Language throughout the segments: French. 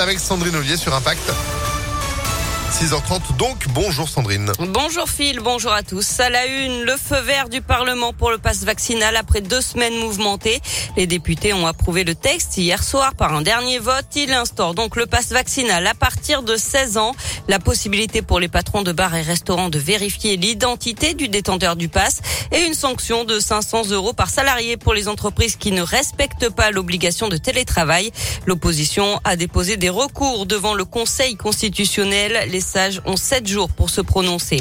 avec Sandrine Ollier sur Impact. 6h30 donc. Bonjour Sandrine. Bonjour Phil, bonjour à tous. À la une, le feu vert du Parlement pour le passe vaccinal après deux semaines mouvementées. Les députés ont approuvé le texte hier soir par un dernier vote. Il instaure donc le passe vaccinal à partir de 16 ans. La possibilité pour les patrons de bars et restaurants de vérifier l'identité du détenteur du passe et une sanction de 500 euros par salarié pour les entreprises qui ne respectent pas l'obligation de télétravail. L'opposition a déposé des recours devant le Conseil constitutionnel. Sages ont sept jours pour se prononcer.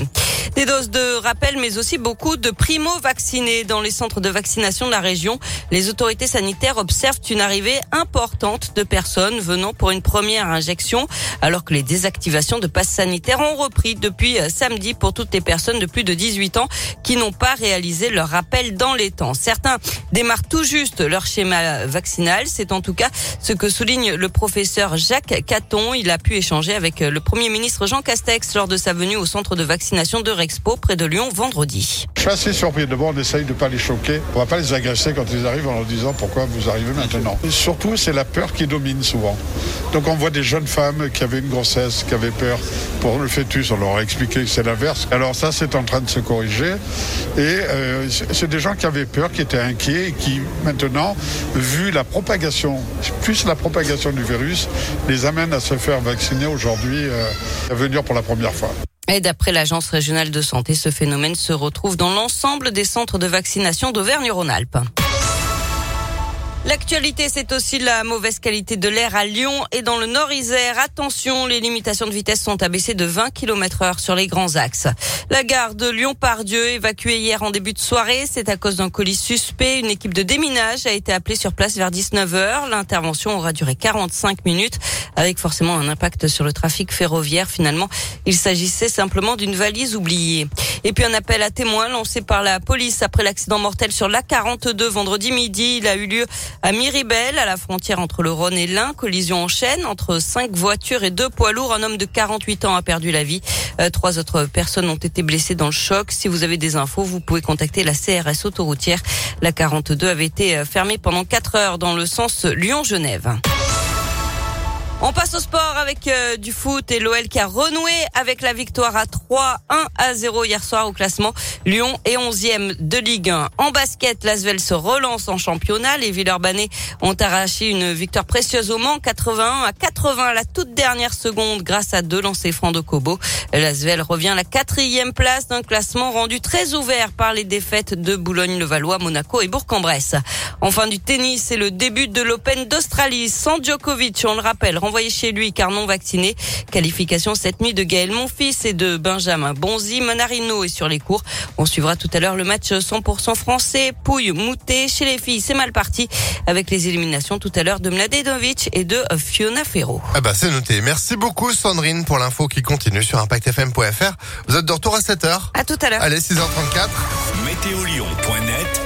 Des doses de rappel, mais aussi beaucoup de primo-vaccinés dans les centres de vaccination de la région. Les autorités sanitaires observent une arrivée importante de personnes venant pour une première injection, alors que les désactivations de passes sanitaires ont repris depuis euh, samedi pour toutes les personnes de plus de 18 ans qui n'ont pas réalisé leur rappel dans les temps. Certains démarrent tout juste leur schéma vaccinal. C'est en tout cas ce que souligne le professeur Jacques Caton. Il a pu échanger avec le premier ministre Jean Castex lors de sa venue au centre de vaccination de Expo près de Lyon vendredi. Je suis assez surpris. D'abord, on essaye de ne pas les choquer. On ne va pas les agresser quand ils arrivent en leur disant pourquoi vous arrivez maintenant. Et surtout, c'est la peur qui domine souvent. Donc on voit des jeunes femmes qui avaient une grossesse, qui avaient peur pour le fœtus. On leur a expliqué que c'est l'inverse. Alors ça, c'est en train de se corriger. Et euh, c'est des gens qui avaient peur, qui étaient inquiets et qui maintenant, vu la propagation, plus la propagation du virus, les amènent à se faire vacciner aujourd'hui, euh, à venir pour la première fois. Et d'après l'Agence régionale de santé, ce phénomène se retrouve dans l'ensemble des centres de vaccination d'Auvergne-Rhône-Alpes. L'actualité, c'est aussi la mauvaise qualité de l'air à Lyon et dans le Nord-Isère. Attention, les limitations de vitesse sont abaissées de 20 km heure sur les grands axes. La gare de Lyon-Pardieu, évacuée hier en début de soirée, c'est à cause d'un colis suspect. Une équipe de déminage a été appelée sur place vers 19h. L'intervention aura duré 45 minutes avec forcément un impact sur le trafic ferroviaire. Finalement, il s'agissait simplement d'une valise oubliée. Et puis un appel à témoins lancé par la police après l'accident mortel sur l'A42 vendredi midi. Il a eu lieu à Miribel, à la frontière entre le Rhône et l'Ain. Collision en chaîne entre cinq voitures et deux poids lourds. Un homme de 48 ans a perdu la vie. Euh, trois autres personnes ont été blessées dans le choc. Si vous avez des infos, vous pouvez contacter la CRS autoroutière. La 42 avait été euh, fermée pendant quatre heures dans le sens Lyon-Genève. On passe au sport avec euh, du foot et l'OL qui a renoué avec la victoire à 3 1 à 0 hier soir au classement. Lyon est 11e de Ligue 1. En basket, l'Asvel se relance en championnat. Les Villeurbanais ont arraché une victoire précieuse au Mans 81 à 80 à la toute dernière seconde grâce à deux lancers francs de Kobo. L'Asvel revient à la quatrième place d'un classement rendu très ouvert par les défaites de Boulogne-le-Valois, Monaco et Bourg-en-Bresse. Enfin du tennis, c'est le début de l'Open d'Australie sans Djokovic, on le rappelle envoyé chez lui car non vacciné. Qualification cette nuit de Gaël Monfils et de Benjamin Bonzi. Manarino est sur les cours. On suivra tout à l'heure le match 100% français. Pouille, Moutet. Chez les filles, c'est mal parti avec les éliminations tout à l'heure de Mladedovic et de Fiona Ferro. Ah bah c'est noté. Merci beaucoup Sandrine pour l'info qui continue sur impactfm.fr. Vous êtes de retour à 7h. À tout à l'heure. Allez, 6h34. Météolion.net